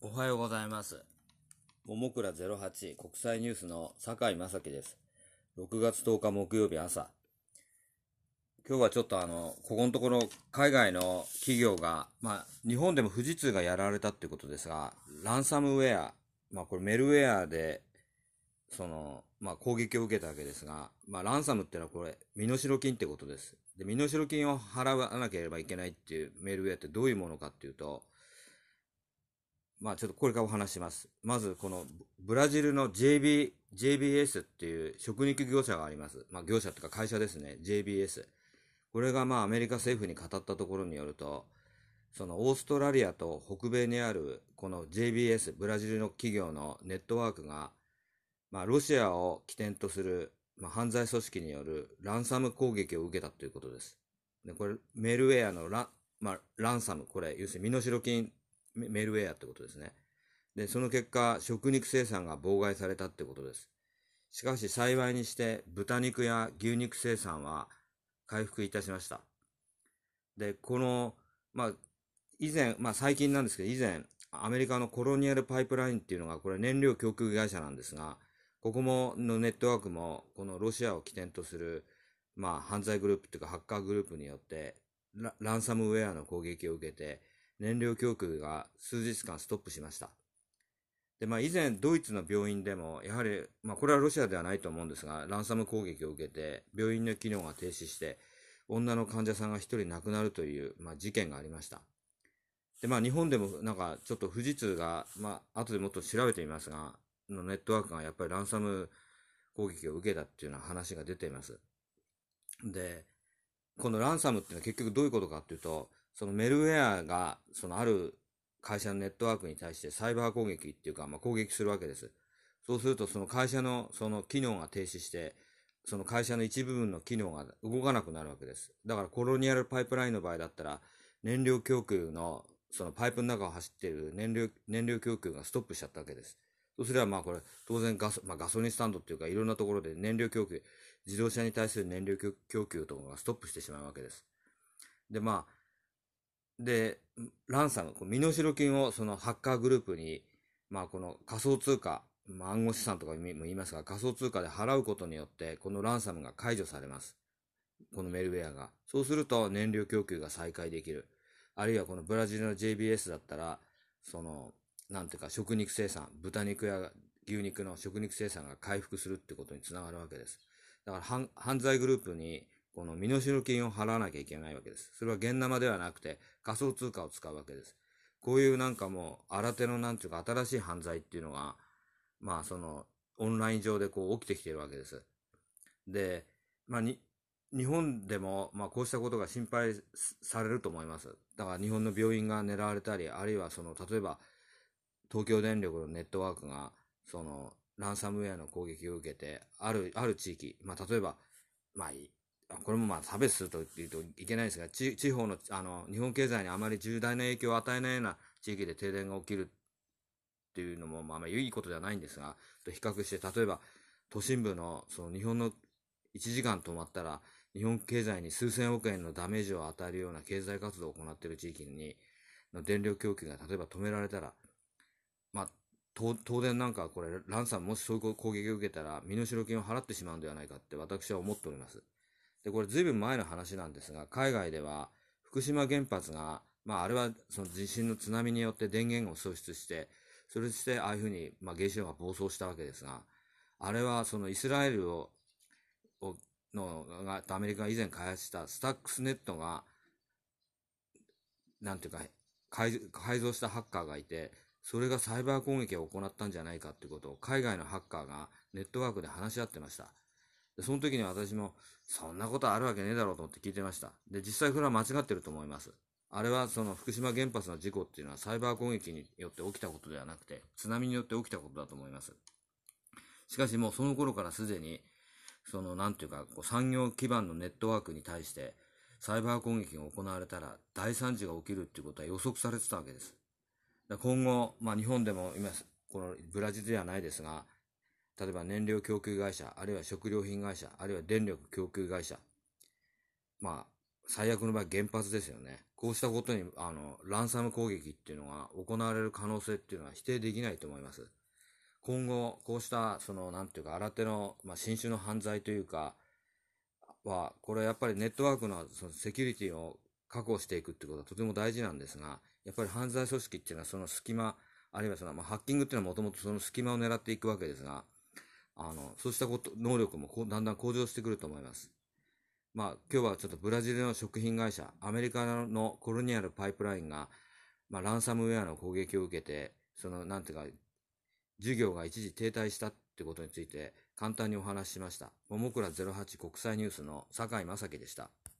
おはようございます。ももくら08国際ニュースの酒井正樹です。6月10日木曜日朝。今日はちょっとあの、ここのところ海外の企業が、まあ、日本でも富士通がやられたってことですが、ランサムウェア、まあこれメルウェアで、その、まあ攻撃を受けたわけですが、まあランサムってのはこれ、身代金ってことです。で、身代金を払わなければいけないっていうメルウェアってどういうものかっていうと、まあちょっとこれからお話します。まずこのブラジルの JB、JBS っていう食肉業者があります。まあ業者っていうか会社ですね。JBS。これがまあアメリカ政府に語ったところによると、そのオーストラリアと北米にあるこの JBS、ブラジルの企業のネットワークが、まあロシアを起点とする、まあ、犯罪組織によるランサム攻撃を受けたということです。で、これメールウェアのラ,、まあ、ランサム、これ要するに身代金メルウェアってことですね。で、その結果、食肉生産が妨害されたってことです。しかし幸いにして、豚肉や牛肉生産は回復いたしました。で、この、まあ、以前、まあ最近なんですけど、以前、アメリカのコロニアルパイプラインっていうのが、これ燃料供給会社なんですが、ここも、のネットワークも、このロシアを起点とする、まあ犯罪グループっていうかハッカーグループによってラ、ランサムウェアの攻撃を受けて、燃料供給が数日間ストップしました。で、まあ以前ドイツの病院でも、やはり、まあこれはロシアではないと思うんですが、ランサム攻撃を受けて、病院の機能が停止して、女の患者さんが一人亡くなるという、まあ事件がありました。で、まあ日本でもなんかちょっと富士通が、まあ後でもっと調べてみますが、のネットワークがやっぱりランサム攻撃を受けたっていうような話が出ています。で、このランサムっていうのは結局どういうことかっていうと、そのメルウェアが、そのある会社のネットワークに対してサイバー攻撃っていうか、まあ、攻撃するわけです。そうすると、その会社のその機能が停止して、その会社の一部分の機能が動かなくなるわけです。だからコロニアルパイプラインの場合だったら、燃料供給の、そのパイプの中を走っている燃料、燃料供給がストップしちゃったわけです。そうすればまあこれ、当然ガソ、まあ、ガソリンスタンドっていうかいろんなところで燃料供給、自動車に対する燃料供給とかがストップしてしまうわけです。で、まあ、で、ランサム、身代金をそのハッカーグループに、まあこの仮想通貨、まあ、暗号資産とかも言いますが、仮想通貨で払うことによって、このランサムが解除されます。このメルウェアが。そうすると燃料供給が再開できる。あるいはこのブラジルの JBS だったら、その、なんていうか食肉生産、豚肉や牛肉の食肉生産が回復するってことにつながるわけです。だから犯罪グループにこの身代金を払わなきゃいけないわけです。それは現生ではなくて仮想通貨を使うわけです。こういうなんかもう新手のなんていうか新しい犯罪っていうのが、まあそのオンライン上でこう起きてきているわけです。で、まあに、日本でもまあこうしたことが心配されると思います。だから日本の病院が狙われたり、あるいはその例えば東京電力のネットワークがそのランサムウェアの攻撃を受けて、ある、ある地域、まあ例えば、まあこれもまあ差別すると言うといけないですが、地方の、あの、日本経済にあまり重大な影響を与えないような地域で停電が起きるっていうのも、まあまあいいことではないんですが、と比較して、例えば都心部の、その日本の1時間止まったら、日本経済に数千億円のダメージを与えるような経済活動を行っている地域に、の電力供給が例えば止められたら、まあ、東電なんかこれ、ランサムもしそういう攻撃を受けたら、身代金を払ってしまうんではないかって私は思っております。で、これずいぶん前の話なんですが、海外では福島原発が、まああれはその地震の津波によって電源を喪失して、それしてああいうふうに、まあ原子炉が暴走したわけですが、あれはそのイスラエルを、をのが、アメリカが以前開発したスタックスネットが、なんていうか、改改造したハッカーがいて、それがサイバー攻撃を行ったんじゃないかっていうことを海外のハッカーがネットワークで話し合ってました。でその時に私も、そんなことあるわけねえだろうと思って聞いてました。で、実際それは間違ってると思います。あれはその福島原発の事故っていうのはサイバー攻撃によって起きたことではなくて、津波によって起きたことだと思います。しかしもうその頃からすでに、そのなんていうか、こう産業基盤のネットワークに対して、サイバー攻撃が行われたら大惨事が起きるっていうことは予測されてたわけです。今後、まあ日本でも今、このブラジルではないですが、例えば燃料供給会社、あるいは食料品会社、あるいは電力供給会社。まあ、最悪の場合原発ですよね。こうしたことに、あの、ランサム攻撃っていうのが行われる可能性っていうのは否定できないと思います。今後、こうした、その、なんていうか、新手の、まあ、新種の犯罪というか、は、これはやっぱりネットワークのそのセキュリティを確保していくってことはとても大事なんですが、やっぱり犯罪組織っていうのはその隙間、あるいはその、まあ、ハッキングっていうのはもともとその隙間を狙っていくわけですが、あの、そうしたこと、能力もこうだんだん向上してくると思います。まあ、今日はちょっとブラジルの食品会社、アメリカのコロニアルパイプラインが、まあ、ランサムウェアの攻撃を受けて、その、なんていうか、授業が一時停滞したってことについて簡単にお話ししました。ももくら08国際ニュースの坂井正樹でした。